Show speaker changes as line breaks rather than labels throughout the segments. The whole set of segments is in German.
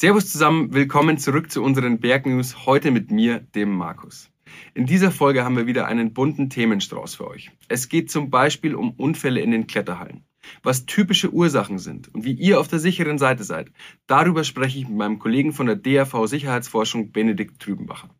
Servus zusammen, willkommen zurück zu unseren Bergnews, heute mit mir, dem Markus. In dieser Folge haben wir wieder einen bunten Themenstrauß für euch. Es geht zum Beispiel um Unfälle in den Kletterhallen, was typische Ursachen sind und wie ihr auf der sicheren Seite seid. Darüber spreche ich mit meinem Kollegen von der DAV Sicherheitsforschung, Benedikt Trübenbacher.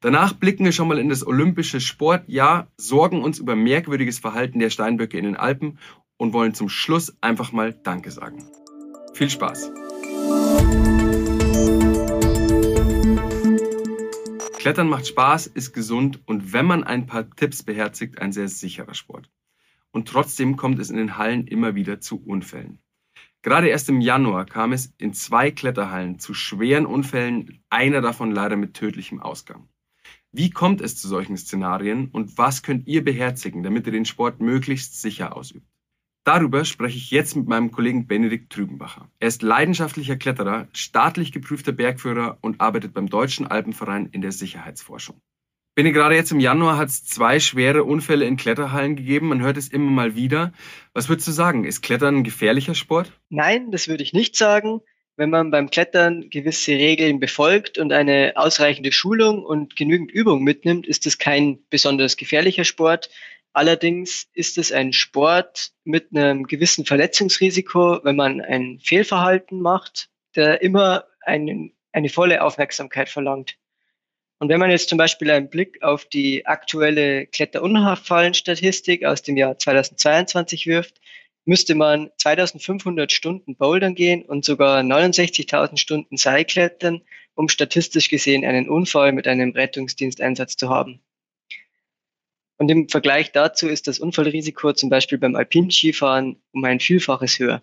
Danach blicken wir schon mal in das olympische Sportjahr, sorgen uns über merkwürdiges Verhalten der Steinböcke in den Alpen und wollen zum Schluss einfach mal Danke sagen. Viel Spaß! Klettern macht Spaß, ist gesund und wenn man ein paar Tipps beherzigt, ein sehr sicherer Sport. Und trotzdem kommt es in den Hallen immer wieder zu Unfällen. Gerade erst im Januar kam es in zwei Kletterhallen zu schweren Unfällen, einer davon leider mit tödlichem Ausgang. Wie kommt es zu solchen Szenarien und was könnt ihr beherzigen, damit ihr den Sport möglichst sicher ausübt? Darüber spreche ich jetzt mit meinem Kollegen Benedikt Trübenbacher. Er ist leidenschaftlicher Kletterer, staatlich geprüfter Bergführer und arbeitet beim Deutschen Alpenverein in der Sicherheitsforschung. Bene, gerade jetzt im Januar hat es zwei schwere Unfälle in Kletterhallen gegeben. Man hört es immer mal wieder. Was würdest du sagen? Ist Klettern ein gefährlicher Sport?
Nein, das würde ich nicht sagen. Wenn man beim Klettern gewisse Regeln befolgt und eine ausreichende Schulung und genügend Übung mitnimmt, ist es kein besonders gefährlicher Sport. Allerdings ist es ein Sport mit einem gewissen Verletzungsrisiko, wenn man ein Fehlverhalten macht, der immer einen, eine volle Aufmerksamkeit verlangt. Und wenn man jetzt zum Beispiel einen Blick auf die aktuelle Kletterunfallenstatistik aus dem Jahr 2022 wirft, müsste man 2500 Stunden Bouldern gehen und sogar 69.000 Stunden Seilklettern, um statistisch gesehen einen Unfall mit einem Rettungsdiensteinsatz zu haben. Und im Vergleich dazu ist das Unfallrisiko zum Beispiel beim Alpinskifahren um ein Vielfaches höher.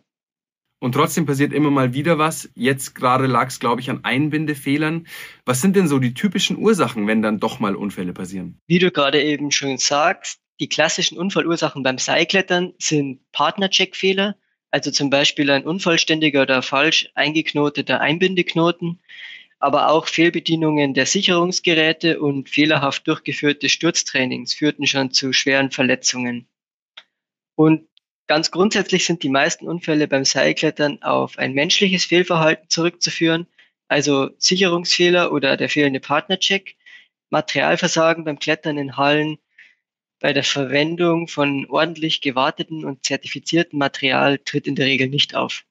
Und trotzdem passiert immer mal wieder was. Jetzt gerade lag es, glaube ich, an Einbindefehlern. Was sind denn so die typischen Ursachen, wenn dann doch mal Unfälle passieren?
Wie du gerade eben schon sagst, die klassischen Unfallursachen beim Seilklettern sind Partnercheckfehler, also zum Beispiel ein unvollständiger oder falsch eingeknoteter Einbindeknoten aber auch Fehlbedienungen der Sicherungsgeräte und fehlerhaft durchgeführte Sturztrainings führten schon zu schweren Verletzungen. Und ganz grundsätzlich sind die meisten Unfälle beim Seilklettern auf ein menschliches Fehlverhalten zurückzuführen, also Sicherungsfehler oder der fehlende Partnercheck, Materialversagen beim Klettern in Hallen, bei der Verwendung von ordentlich gewarteten und zertifizierten Material tritt in der Regel nicht auf.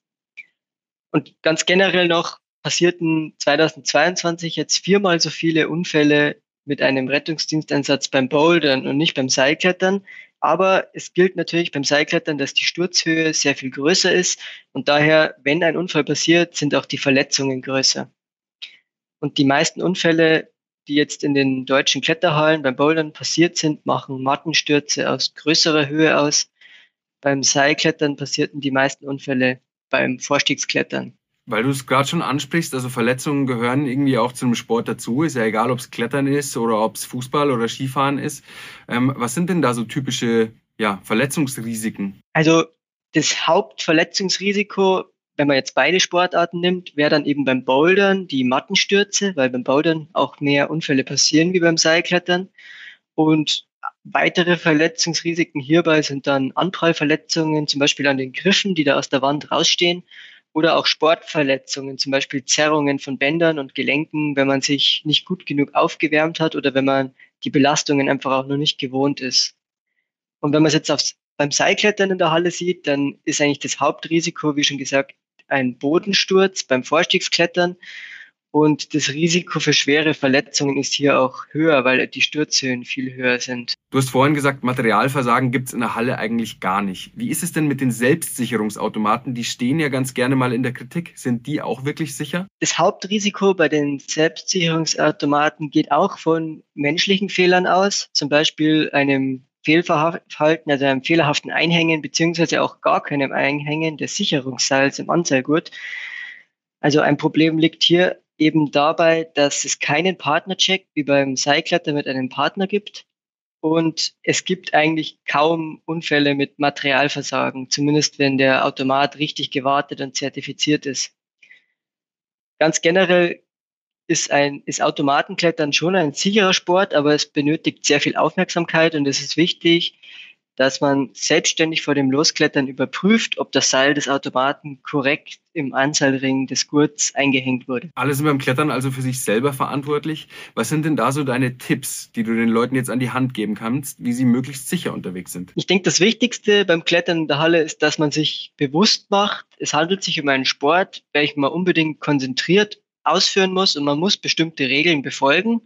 Und ganz generell noch, passierten 2022 jetzt viermal so viele Unfälle mit einem Rettungsdiensteinsatz beim Bouldern und nicht beim Seilklettern. Aber es gilt natürlich beim Seilklettern, dass die Sturzhöhe sehr viel größer ist und daher, wenn ein Unfall passiert, sind auch die Verletzungen größer. Und die meisten Unfälle, die jetzt in den deutschen Kletterhallen beim Bouldern passiert sind, machen Mattenstürze aus größerer Höhe aus. Beim Seilklettern passierten die meisten Unfälle beim Vorstiegsklettern.
Weil du es gerade schon ansprichst, also Verletzungen gehören irgendwie auch zu einem Sport dazu. Ist ja egal, ob es Klettern ist oder ob es Fußball oder Skifahren ist. Ähm, was sind denn da so typische ja, Verletzungsrisiken?
Also das Hauptverletzungsrisiko, wenn man jetzt beide Sportarten nimmt, wäre dann eben beim Bouldern die Mattenstürze, weil beim Bouldern auch mehr Unfälle passieren wie beim Seilklettern. Und weitere Verletzungsrisiken hierbei sind dann Anprallverletzungen, zum Beispiel an den Griffen, die da aus der Wand rausstehen oder auch Sportverletzungen, zum Beispiel Zerrungen von Bändern und Gelenken, wenn man sich nicht gut genug aufgewärmt hat oder wenn man die Belastungen einfach auch noch nicht gewohnt ist. Und wenn man es jetzt aufs, beim Seilklettern in der Halle sieht, dann ist eigentlich das Hauptrisiko, wie schon gesagt, ein Bodensturz beim Vorstiegsklettern. Und das Risiko für schwere Verletzungen ist hier auch höher, weil die Sturzhöhen viel höher sind.
Du hast vorhin gesagt, Materialversagen gibt es in der Halle eigentlich gar nicht. Wie ist es denn mit den Selbstsicherungsautomaten? Die stehen ja ganz gerne mal in der Kritik. Sind die auch wirklich sicher?
Das Hauptrisiko bei den Selbstsicherungsautomaten geht auch von menschlichen Fehlern aus, zum Beispiel einem Fehlverhalten, also einem fehlerhaften Einhängen, beziehungsweise auch gar keinem Einhängen des Sicherungsseils im Anseilgurt. Also ein Problem liegt hier eben dabei, dass es keinen Partnercheck wie beim Seilkletter mit einem Partner gibt. Und es gibt eigentlich kaum Unfälle mit Materialversagen, zumindest wenn der Automat richtig gewartet und zertifiziert ist. Ganz generell ist ein, ist Automatenklettern schon ein sicherer Sport, aber es benötigt sehr viel Aufmerksamkeit und es ist wichtig, dass man selbstständig vor dem Losklettern überprüft, ob das Seil des Automaten korrekt im Anseilring des Gurts eingehängt wurde.
Alle sind beim Klettern also für sich selber verantwortlich. Was sind denn da so deine Tipps, die du den Leuten jetzt an die Hand geben kannst, wie sie möglichst sicher unterwegs sind?
Ich denke, das Wichtigste beim Klettern in der Halle ist, dass man sich bewusst macht, es handelt sich um einen Sport, welchen man unbedingt konzentriert ausführen muss und man muss bestimmte Regeln befolgen.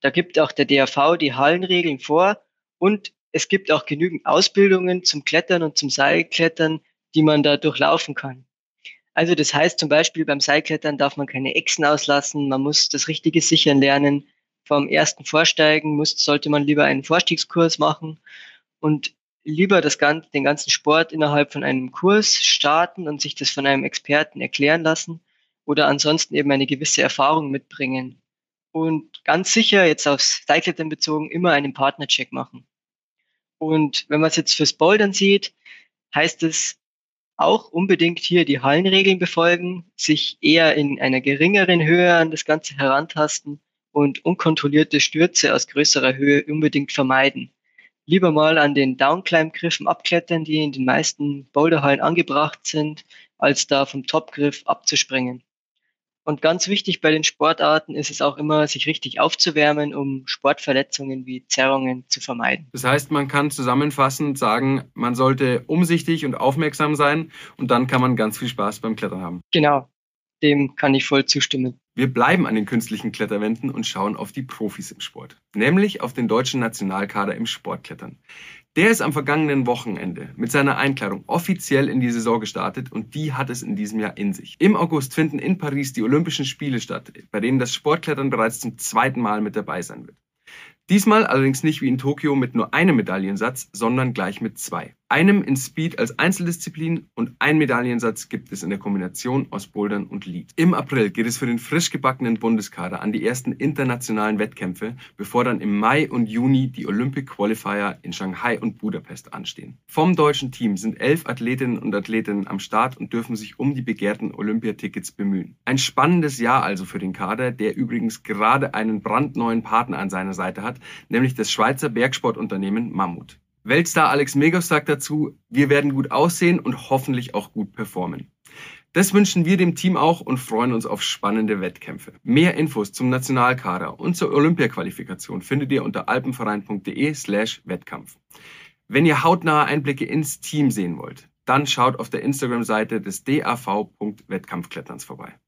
Da gibt auch der DAV die Hallenregeln vor und es gibt auch genügend Ausbildungen zum Klettern und zum Seilklettern, die man da durchlaufen kann. Also das heißt zum Beispiel beim Seilklettern darf man keine Echsen auslassen, man muss das richtige Sichern lernen. Vom ersten Vorsteigen muss, sollte man lieber einen Vorstiegskurs machen und lieber das ganze, den ganzen Sport innerhalb von einem Kurs starten und sich das von einem Experten erklären lassen oder ansonsten eben eine gewisse Erfahrung mitbringen. Und ganz sicher, jetzt aufs Seilklettern bezogen, immer einen Partnercheck machen. Und wenn man es jetzt fürs Bouldern sieht, heißt es auch unbedingt hier die Hallenregeln befolgen, sich eher in einer geringeren Höhe an das Ganze herantasten und unkontrollierte Stürze aus größerer Höhe unbedingt vermeiden. Lieber mal an den Downclimb-Griffen abklettern, die in den meisten Boulderhallen angebracht sind, als da vom Topgriff abzuspringen. Und ganz wichtig bei den Sportarten ist es auch immer, sich richtig aufzuwärmen, um Sportverletzungen wie Zerrungen zu vermeiden.
Das heißt, man kann zusammenfassend sagen, man sollte umsichtig und aufmerksam sein und dann kann man ganz viel Spaß beim Klettern haben.
Genau, dem kann ich voll zustimmen.
Wir bleiben an den künstlichen Kletterwänden und schauen auf die Profis im Sport, nämlich auf den deutschen Nationalkader im Sportklettern. Der ist am vergangenen Wochenende mit seiner Einkleidung offiziell in die Saison gestartet und die hat es in diesem Jahr in sich. Im August finden in Paris die Olympischen Spiele statt, bei denen das Sportklettern bereits zum zweiten Mal mit dabei sein wird. Diesmal allerdings nicht wie in Tokio mit nur einem Medaillensatz, sondern gleich mit zwei. Einem in Speed als Einzeldisziplin und ein Medaillensatz gibt es in der Kombination aus Bouldern und Lead. Im April geht es für den frisch gebackenen Bundeskader an die ersten internationalen Wettkämpfe, bevor dann im Mai und Juni die Olympic Qualifier in Shanghai und Budapest anstehen. Vom deutschen Team sind elf Athletinnen und Athletinnen am Start und dürfen sich um die begehrten Olympiatickets bemühen. Ein spannendes Jahr also für den Kader, der übrigens gerade einen brandneuen Partner an seiner Seite hat, nämlich das Schweizer Bergsportunternehmen Mammut. Weltstar Alex Megos sagt dazu, wir werden gut aussehen und hoffentlich auch gut performen. Das wünschen wir dem Team auch und freuen uns auf spannende Wettkämpfe. Mehr Infos zum Nationalkader und zur Olympiaqualifikation findet ihr unter alpenverein.de slash Wettkampf. Wenn ihr hautnahe Einblicke ins Team sehen wollt, dann schaut auf der Instagram-Seite des DAV.Wettkampfkletterns vorbei.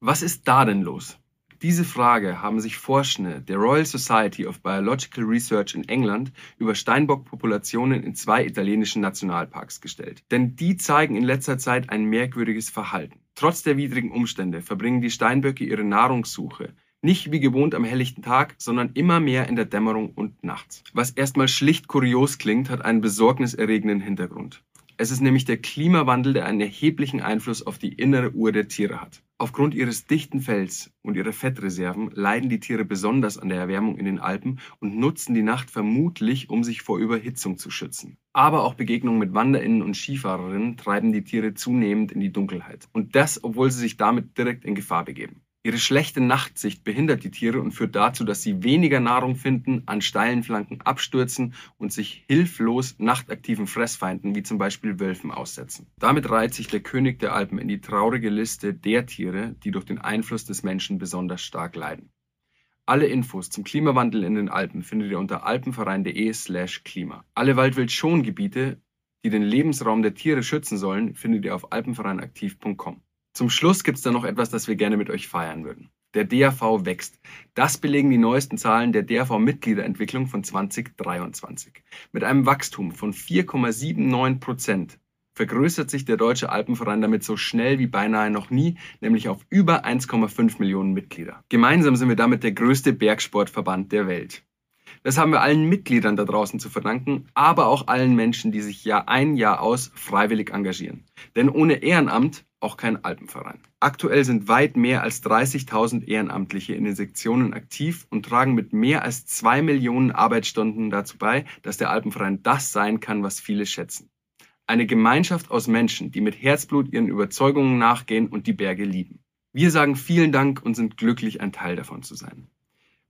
Was ist da denn los? Diese Frage haben sich Forschende der Royal Society of Biological Research in England über Steinbock-Populationen in zwei italienischen Nationalparks gestellt. Denn die zeigen in letzter Zeit ein merkwürdiges Verhalten. Trotz der widrigen Umstände verbringen die Steinböcke ihre Nahrungssuche nicht wie gewohnt am helllichten Tag, sondern immer mehr in der Dämmerung und nachts. Was erstmal schlicht kurios klingt, hat einen besorgniserregenden Hintergrund. Es ist nämlich der Klimawandel, der einen erheblichen Einfluss auf die innere Uhr der Tiere hat. Aufgrund ihres dichten Fells und ihrer Fettreserven leiden die Tiere besonders an der Erwärmung in den Alpen und nutzen die Nacht vermutlich, um sich vor Überhitzung zu schützen. Aber auch Begegnungen mit Wanderinnen und Skifahrerinnen treiben die Tiere zunehmend in die Dunkelheit. Und das, obwohl sie sich damit direkt in Gefahr begeben. Ihre schlechte Nachtsicht behindert die Tiere und führt dazu, dass sie weniger Nahrung finden, an steilen Flanken abstürzen und sich hilflos nachtaktiven Fressfeinden wie zum Beispiel Wölfen aussetzen. Damit reiht sich der König der Alpen in die traurige Liste der Tiere, die durch den Einfluss des Menschen besonders stark leiden. Alle Infos zum Klimawandel in den Alpen findet ihr unter alpenverein.de/slash klima. Alle Waldwildschongebiete, die den Lebensraum der Tiere schützen sollen, findet ihr auf alpenvereinaktiv.com. Zum Schluss gibt es dann noch etwas, das wir gerne mit euch feiern würden. Der DAV wächst. Das belegen die neuesten Zahlen der DAV-Mitgliederentwicklung von 2023. Mit einem Wachstum von 4,79 Prozent vergrößert sich der Deutsche Alpenverein damit so schnell wie beinahe noch nie, nämlich auf über 1,5 Millionen Mitglieder. Gemeinsam sind wir damit der größte Bergsportverband der Welt. Das haben wir allen Mitgliedern da draußen zu verdanken, aber auch allen Menschen, die sich Jahr ein, Jahr aus freiwillig engagieren. Denn ohne Ehrenamt auch kein Alpenverein. Aktuell sind weit mehr als 30.000 Ehrenamtliche in den Sektionen aktiv und tragen mit mehr als zwei Millionen Arbeitsstunden dazu bei, dass der Alpenverein das sein kann, was viele schätzen. Eine Gemeinschaft aus Menschen, die mit Herzblut ihren Überzeugungen nachgehen und die Berge lieben. Wir sagen vielen Dank und sind glücklich, ein Teil davon zu sein.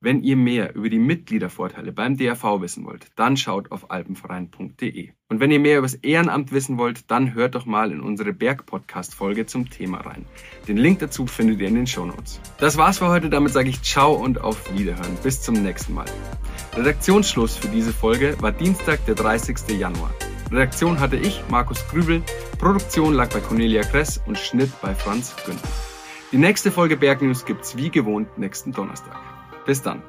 Wenn ihr mehr über die Mitgliedervorteile beim DRV wissen wollt, dann schaut auf alpenverein.de. Und wenn ihr mehr über das Ehrenamt wissen wollt, dann hört doch mal in unsere Berg-Podcast-Folge zum Thema rein. Den Link dazu findet ihr in den Shownotes. Das war's für heute, damit sage ich Ciao und auf Wiederhören. Bis zum nächsten Mal. Redaktionsschluss für diese Folge war Dienstag, der 30. Januar. Redaktion hatte ich, Markus Grübel, Produktion lag bei Cornelia Kress und Schnitt bei Franz Günther. Die nächste Folge Bergnews gibt's wie gewohnt nächsten Donnerstag. Bis dann.